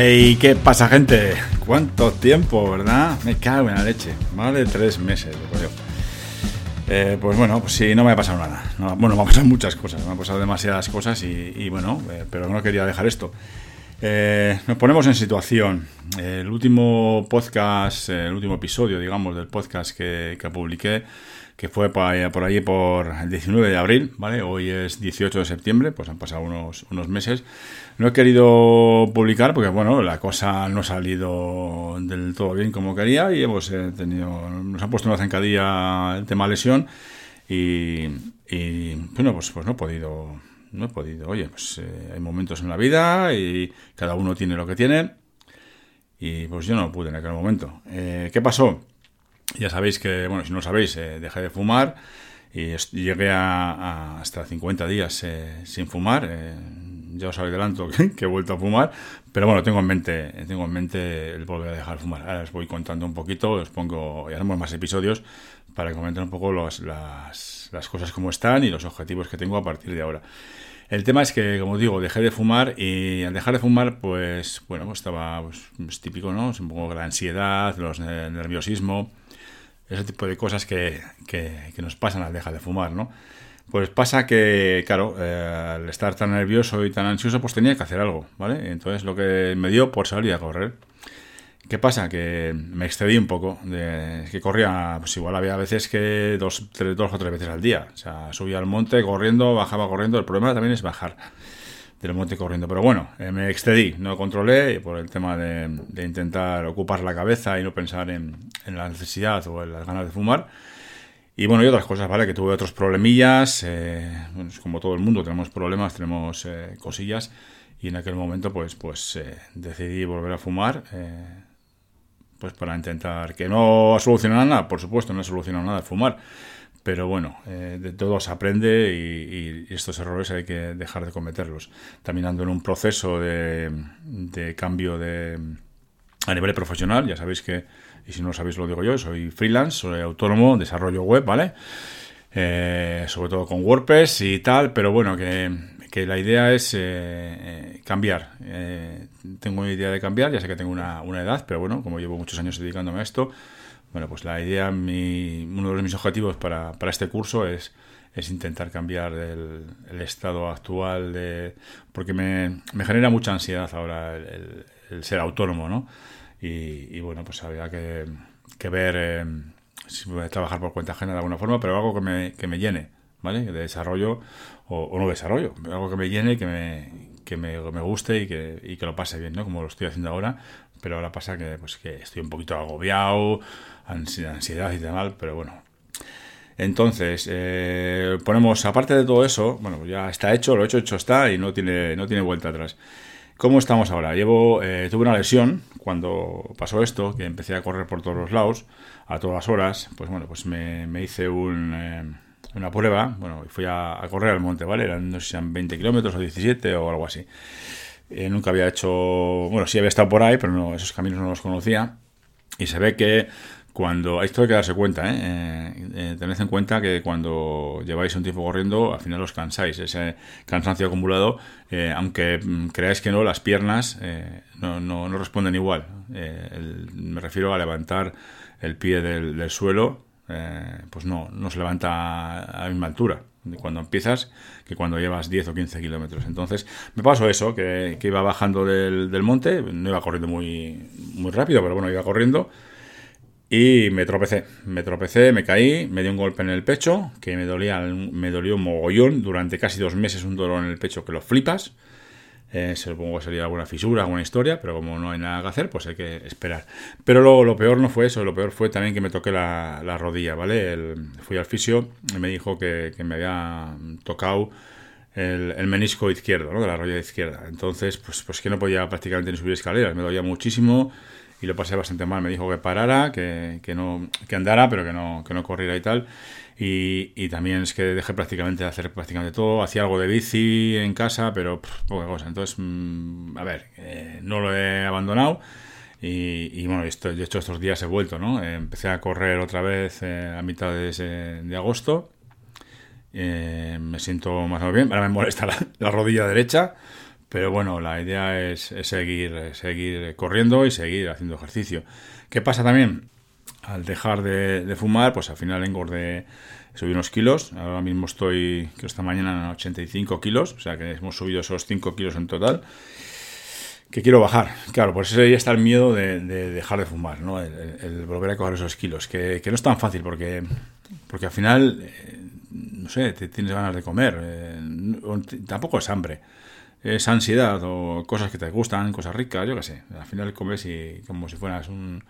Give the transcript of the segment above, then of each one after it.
Hey, ¿qué pasa, gente? ¿Cuánto tiempo, verdad? Me cago en la leche. Más de tres meses, coño. Eh, pues bueno, pues sí, no me ha pasado nada. bueno, me han pasado muchas cosas, me han pasado demasiadas cosas y, bueno, eh, pero no quería dejar esto. Eh, nos ponemos en situación. El último podcast, el último episodio, digamos, del podcast que, que publiqué que fue por ahí, por el 19 de abril, ¿vale? Hoy es 18 de septiembre, pues han pasado unos, unos meses. No he querido publicar porque, bueno, la cosa no ha salido del todo bien como quería y hemos eh, tenido, nos ha puesto una zancadilla el tema lesión y, y bueno, pues, pues no he podido, no he podido. Oye, pues eh, hay momentos en la vida y cada uno tiene lo que tiene y pues yo no pude en aquel momento. Eh, ¿Qué pasó? Ya sabéis que, bueno, si no sabéis, eh, dejé de fumar y llegué a, hasta 50 días sin fumar. Ya os adelanto que, que, he vuelto a fumar, pero bueno, tengo en mente, tengo en mente el volver a dejar de fumar. Ahora os voy contando un poquito, os pongo, y haremos más episodios para comentar un poco las, las cosas como están y los objetivos que tengo a partir de ahora. El tema es que, como digo, dejé de fumar y al dejar de fumar, pues, bueno, pues estaba pues, típico, ¿no? un poco la ansiedad, los, el nerviosismo, ese tipo de cosas que, que, nos pasan al dejar de fumar, ¿no? Pues pasa que, claro, eh, al estar tan nervioso y tan ansioso, pues tenía que hacer algo, ¿vale? Entonces lo que me dio por salir a correr. ¿Qué pasa? Que me excedí un poco, de, que corría, pues igual había veces que dos, tres, dos o tres veces al día. O sea, subía al monte corriendo, bajaba corriendo. El problema también es bajar del monte corriendo. Pero bueno, eh, me excedí, no controlé por el tema de, intentar ocupar la cabeza y no pensar en, la necesidad o en las ganas de fumar. Y bueno, y otras cosas, ¿vale? Que tuve otros problemillas, eh, como todo el mundo tenemos problemas, tenemos eh, cosillas. Y en aquel momento, pues, pues decidí volver a fumar, pues para intentar que no solucionara nada, por supuesto, no solucionado nada fumar pero bueno, eh, de todo se aprende y, estos errores hay que dejar de cometerlos. También ando en un proceso de, cambio de, a nivel profesional, ya sabéis que, y si no lo sabéis lo digo yo, soy freelance, soy autónomo, desarrollo web, ¿vale? Eh, sobre todo con WordPress y tal, pero bueno, que, la idea es eh, cambiar. tengo una idea de cambiar, ya sé que tengo una, una edad, pero bueno, como llevo muchos años dedicándome a esto, bueno, pues la idea, mi, uno de mis objetivos para, para este curso es, es intentar cambiar el, estado actual de... porque me, me genera mucha ansiedad ahora el, el, ser autónomo, ¿no? Y, y, bueno, pues había que, que ver eh, si voy a trabajar por cuenta ajena de alguna forma, pero algo que me, que me llene, ¿vale? De desarrollo o, no desarrollo, algo que me llene, que me, que me, me guste y que, y que, lo pase bien, ¿no? Como lo estoy haciendo ahora, pero ahora pasa que, pues, que estoy un poquito agobiado, ansiedad y tal, pero bueno. Entonces, eh, ponemos, aparte de todo eso, bueno, ya está hecho, lo hecho, hecho está y no tiene, no tiene vuelta atrás. ¿Cómo estamos ahora? Llevo, eh, tuve una lesión cuando pasó esto, que empecé a correr por todos los lados, a todas horas, pues bueno, pues me, me hice un, eh, una prueba, bueno, fui a, correr al monte, ¿vale? Eran, no sé si eran 20 kilómetros o 17 o algo así. nunca había hecho, bueno, sí había estado por ahí, pero no, esos caminos no los conocía. Y se ve que cuando esto hay que darse cuenta, ¿eh? Eh, eh, tened en cuenta que cuando lleváis un tiempo corriendo, al final os cansáis, ese cansancio acumulado, aunque mm, creáis que no, las piernas no, no, no, responden igual. me refiero a levantar el pie del, suelo, pues no, no se levanta a la misma altura cuando empiezas que cuando llevas 10 o 15 kilómetros. Entonces, me pasó eso, que, iba bajando del, del, monte, no iba corriendo muy, muy rápido, pero bueno, iba corriendo y me tropecé, me tropecé, me caí, me dio un golpe en el pecho, que me dolía, me dolió un mogollón, durante casi dos meses un dolor en el pecho que lo flipas. Eh, supongo que sería alguna fisura, alguna historia, pero como no hay nada que hacer, pues hay que esperar. Pero lo, lo peor no fue eso, lo peor fue también que me toqué la, la rodilla, ¿vale? fui al fisio y me dijo que, que me había tocado el, menisco izquierdo, ¿no? De la rodilla izquierda. Entonces, pues, pues que no podía prácticamente ni subir escaleras, me dolía muchísimo y lo pasé bastante mal. Me dijo que parara, que, que no, que andara, pero que no, que no corriera y tal. Y, y, también es que dejé prácticamente de hacer prácticamente todo. Hacía algo de bici en casa, pero poca cosa. Entonces, mm, a ver, eh, no lo he abandonado. Y, y, bueno, esto, de hecho estos días he vuelto, ¿no? Eh, empecé a correr otra vez eh, a mitad de, de agosto. me siento más o menos bien. Ahora me molesta la, la rodilla derecha Pero bueno, la idea es, seguir, seguir corriendo y seguir haciendo ejercicio. ¿Qué pasa también? Al dejar de, fumar, pues al final engordé, subí unos kilos. Ahora mismo estoy, que esta mañana, en 85 kilos, o sea que hemos subido esos 5 kilos en total que quiero bajar. Claro, por eso ya está el miedo de, dejar de fumar, ¿no? El, volver a coger esos kilos, que, no es tan fácil porque, porque al final, eh, no sé, te tienes ganas de comer, eh, tampoco es hambre, es ansiedad o cosas que te gustan, cosas ricas, yo qué sé. Al final comes y como si fueras un,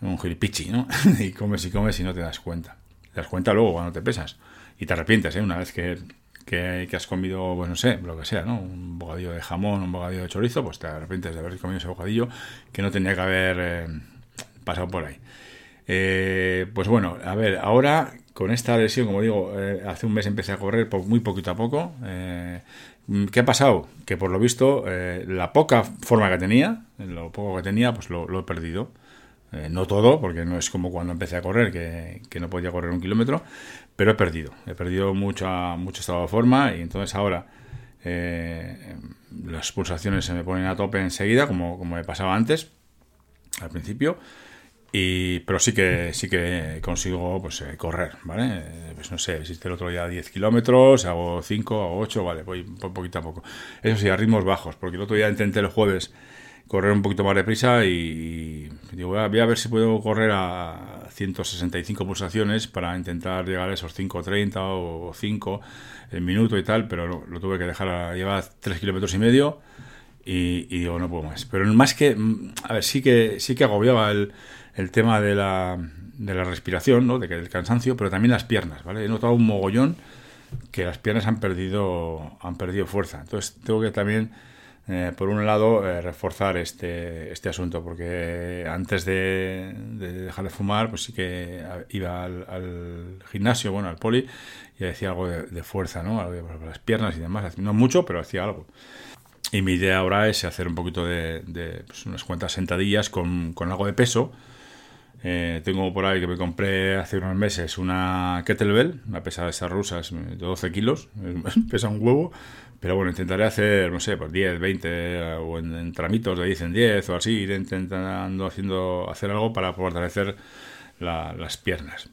un gilipichi, ¿no? y comes y comes y no te das cuenta. Te das cuenta luego cuando te pesas y te arrepientes, ¿eh? Una vez que que, has comido, pues no sé, lo que sea, ¿no? Un bocadillo de jamón, un bocadillo de chorizo, pues te arrepientes de haber comido ese bocadillo que no tenía que haber eh, pasado por ahí. Eh, pues bueno, a ver, ahora con esta lesión, como digo, eh, hace un mes empecé a correr muy poquito a poco. ¿Qué ha pasado? Que por lo visto, la poca forma que tenía, lo poco que tenía, pues lo, he perdido. no todo, porque no es como cuando empecé a correr, que, que no podía correr un kilómetro, pero he perdido, he perdido mucha, mucho estado de forma y entonces ahora eh, las pulsaciones se me ponen a tope enseguida, como, como me pasaba antes, al principio, y, pero sí que sí que consigo pues eh, correr, ¿vale? Eh, pues no sé, existe el otro día 10 kilómetros, hago 5, hago 8, vale, voy poquito a poco. Eso sí, a ritmos bajos, porque el otro día intenté el jueves correr un poquito más deprisa y, digo, voy a, ver si puedo correr a 165 pulsaciones para intentar llegar a esos 5.30 o 5 el minuto y tal, pero lo, tuve que dejar a llevar 3 kilómetros y medio y, digo, no puedo más. Pero más que, a ver, sí que, sí que agobiaba el, el tema de la, de la respiración, ¿no? de que el cansancio, pero también las piernas, ¿vale? He notado un mogollón que las piernas han perdido, han perdido fuerza. Entonces tengo que también eh, por un lado, eh, reforzar este, este asunto, porque antes de, dejar de fumar, pues sí que iba al, gimnasio, bueno, al poli, y hacía algo de, fuerza, ¿no? Algo de, las piernas y demás. No mucho, pero hacía algo. Y mi idea ahora es hacer un poquito de, pues unas cuantas sentadillas con, con algo de peso. Eh, tengo por ahí que me compré hace unos meses una kettlebell, una pesa de esas rusas de 12 kilos, pesa un huevo, pero bueno, intentaré hacer, no sé, pues 10, 20 o en, tramitos de 10 en 10 o así, ir intentando haciendo, hacer algo para fortalecer las piernas.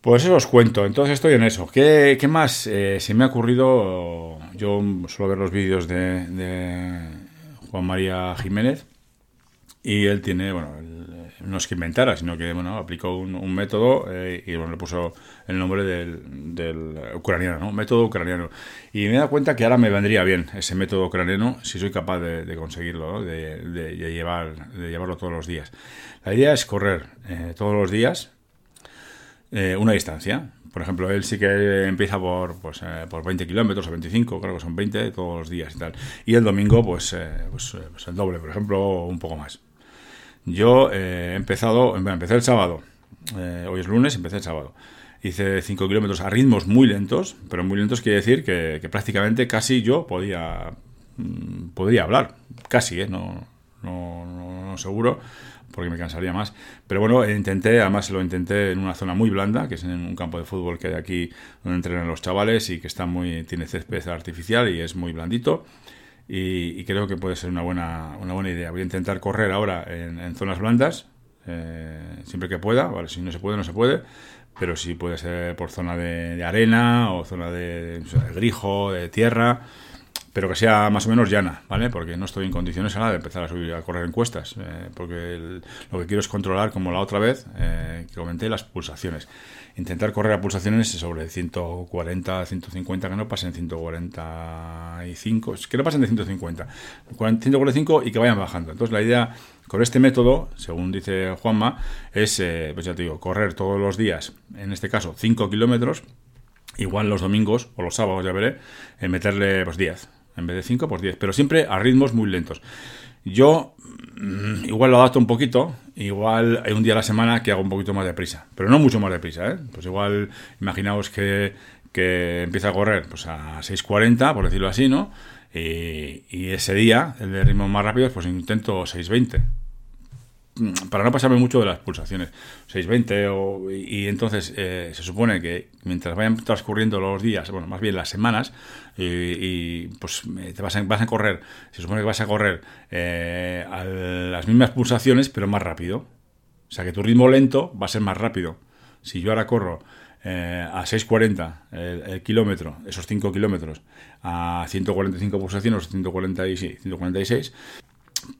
Pues eso os cuento, entonces estoy en eso. ¿Qué, más eh, se me ha ocurrido? Yo suelo ver los vídeos de, de Juan María Jiménez y él tiene, bueno, no es que inventara, sino que bueno, aplicó un, método eh, y bueno, le puso el nombre del, del, ucraniano, ¿no? Método ucraniano. Y me he dado cuenta que ahora me vendría bien ese método ucraniano si soy capaz de, conseguirlo, de, llevar, de llevarlo todos los días. La idea es correr eh, todos los días eh, una distancia. Por ejemplo, él sí que empieza por, pues, por 20 kilómetros o 25, creo que son 20 todos los días y tal. Y el domingo, pues, pues, pues el doble, por ejemplo, un poco más. Yo eh, he empezado, empecé el sábado, eh, hoy es lunes, empecé el sábado. Hice 5 kilómetros a ritmos muy lentos, pero muy lentos quiere decir que, prácticamente casi yo podía, mm, podría hablar, casi, ¿eh? no, no, no, seguro, porque me cansaría más. Pero bueno, intenté, además lo intenté en una zona muy blanda, que es en un campo de fútbol que hay aquí donde entrenan los chavales y que está muy, tiene césped artificial y es muy blandito y, creo que puede ser una buena, una buena idea. Voy a intentar correr ahora en, zonas blandas, eh, siempre que pueda, ¿vale? si no se puede, no se puede, pero si puede ser por zona de, arena o zona de, grijo, de tierra, pero que sea más o menos llana, ¿vale? Porque no estoy en condiciones ahora de empezar a subir a correr en cuestas, eh, porque lo que quiero es controlar, como la otra vez eh, que comenté, las pulsaciones intentar correr a pulsaciones sobre 140, 150, que no pasen 145, que no pasen de 150, 145 y que vayan bajando. Entonces la idea con este método, según dice Juanma, es, eh, pues ya te digo, correr todos los días, en este caso 5 kilómetros, igual los domingos o los sábados, ya veré, meterle pues 10, en vez de 5, pues 10, pero siempre a ritmos muy lentos. Yo mm, igual lo adapto un poquito, igual hay un día a la semana que hago un poquito más de prisa, pero no mucho más de prisa, ¿eh? Pues igual, imaginaos que, que empieza a correr pues a 6.40, por decirlo así, ¿no? Y, ese día, el de ritmos más rápidos, pues intento 6.20. para no pasarme mucho de las pulsaciones, 620 o, y, entonces eh, se supone que mientras vayan transcurriendo los días, bueno, más bien las semanas, y, pues te vas a, vas a correr, se supone que vas a correr eh, a las mismas pulsaciones, pero más rápido. O sea que tu ritmo lento va a ser más rápido. Si yo ahora corro eh, a 6,40 el, kilómetro, esos 5 kilómetros, a 145 pulsaciones, 146, 146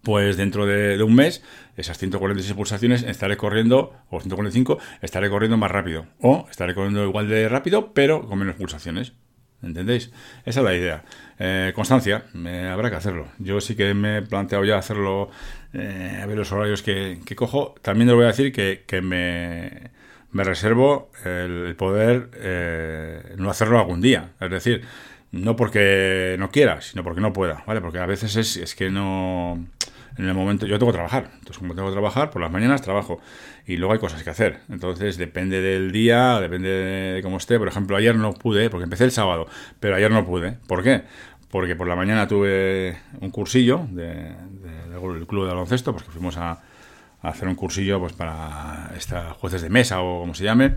pues dentro de, un mes, esas 146 pulsaciones estaré corriendo, o 145, estaré corriendo más rápido. O estaré corriendo igual de rápido, pero con menos pulsaciones. ¿Entendéis? Esa es la idea. Eh, constancia, habrá que hacerlo. Yo sí que me he planteado ya hacerlo, eh, a ver los horarios que, cojo. También les voy a decir que, me, reservo el, poder eh, no hacerlo algún día. Es decir, no porque no quiera, sino porque no pueda, ¿vale? Porque a veces es, es que no... En el momento, yo tengo que trabajar, entonces como tengo que trabajar, por las mañanas trabajo y luego hay cosas que hacer. Entonces depende del día, depende de cómo esté. Por ejemplo, ayer no pude, porque empecé el sábado, pero ayer no pude. ¿Por qué? Porque por la mañana tuve un cursillo del club de baloncesto, porque fuimos a, hacer un cursillo pues para esta jueces de mesa o como se llame.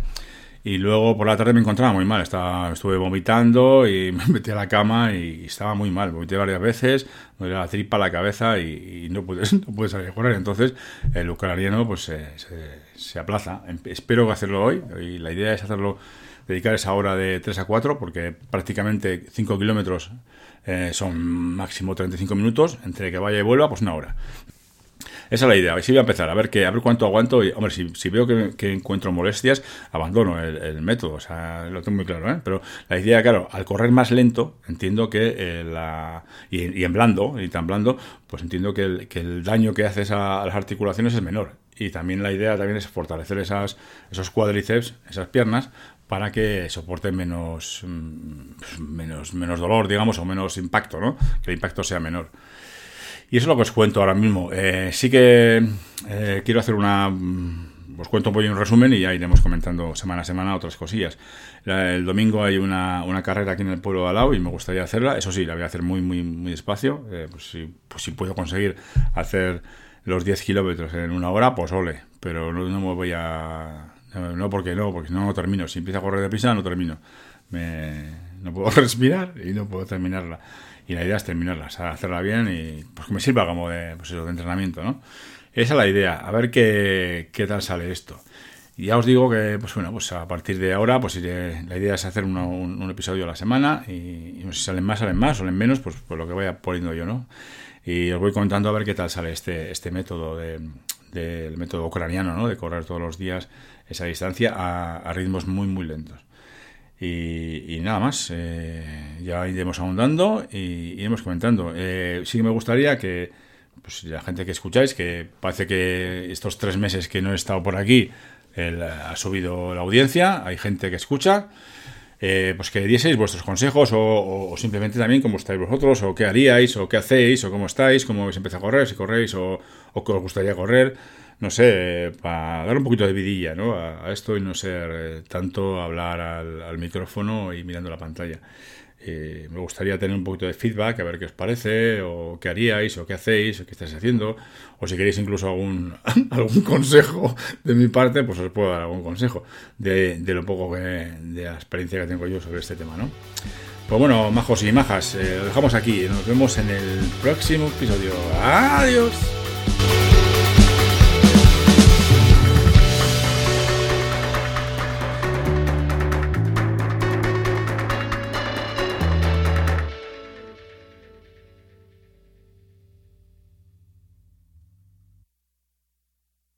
Y luego por la tarde me encontraba muy mal, estaba, estuve vomitando y me metí a la cama y estaba muy mal. Vomité varias veces, me dio la tripa, la cabeza y, no, pude, no pude salir a correr. Entonces el ucraniano pues se, se, aplaza. Em, espero hacerlo hoy y la idea es hacerlo, dedicar esa hora de 3 a 4 porque prácticamente 5 kilómetros eh, son máximo 35 minutos, entre que vaya y vuelva pues una hora. Esa es la idea. Si voy a empezar a ver que, a ver cuánto aguanto. Y, hombre, si, veo que, encuentro molestias, abandono el, método. O sea, lo tengo muy claro, ¿eh? Pero la idea, claro, al correr más lento, entiendo que eh, la. Y, en blando, y tan blando, pues entiendo que el, que el daño que haces a, las articulaciones es menor. Y también la idea también es fortalecer esas, esos cuádriceps, esas piernas, para que soporten menos, mm, menos, menos dolor, digamos, o menos impacto, ¿no? Que el impacto sea menor. Y eso es lo que os cuento ahora mismo. Eh, sí que eh, quiero hacer una... Mm, os cuento un poco un resumen y ya iremos comentando semana a semana otras cosillas. El domingo hay una, carrera aquí en el pueblo de Alao y me gustaría hacerla. Eso sí, la voy a hacer muy, muy, muy despacio. Eh, pues, si, pues si puedo conseguir hacer los 10 kilómetros en una hora, pues ole. Pero no, me voy a... No, porque no, porque no, no termino. Si empiezo a correr de prisa, no termino. no puedo respirar y no puedo terminarla y la idea es terminarla, hacerla bien y pues que me sirva como de, pues de entrenamiento, ¿no? Esa es la idea, a ver qué, qué tal sale esto. Y ya os digo que, pues bueno, pues a partir de ahora, pues la idea es hacer un, episodio a la semana y, si salen más, salen más, salen menos, pues, pues lo que vaya poniendo yo, ¿no? Y os voy contando a ver qué tal sale este, este método del método ucraniano, ¿no? De correr todos los días esa distancia a, a ritmos muy, muy lentos. Y, nada más, eh, ya iremos ahondando y iremos comentando. Eh, sí que me gustaría que pues, la gente que escucháis, que parece que estos tres meses que no he estado por aquí, ha subido la audiencia, hay gente que escucha, eh, pues que dieseis vuestros consejos o, simplemente también cómo estáis vosotros, o qué haríais, o qué hacéis, o cómo estáis, cómo habéis empezado a correr, si corréis, o, o os gustaría correr no sé, para dar un poquito de vidilla ¿no? a, esto y no ser eh, tanto hablar al, micrófono y mirando la pantalla. Eh, me gustaría tener un poquito de feedback, a ver qué os parece, o qué haríais, o qué hacéis, o qué estáis haciendo, o si queréis incluso algún, algún consejo de mi parte, pues os puedo dar algún consejo de, de lo poco que, de la experiencia que tengo yo sobre este tema, ¿no? Pues bueno, majos y majas, eh, lo dejamos aquí, nos vemos en el próximo episodio. Adiós.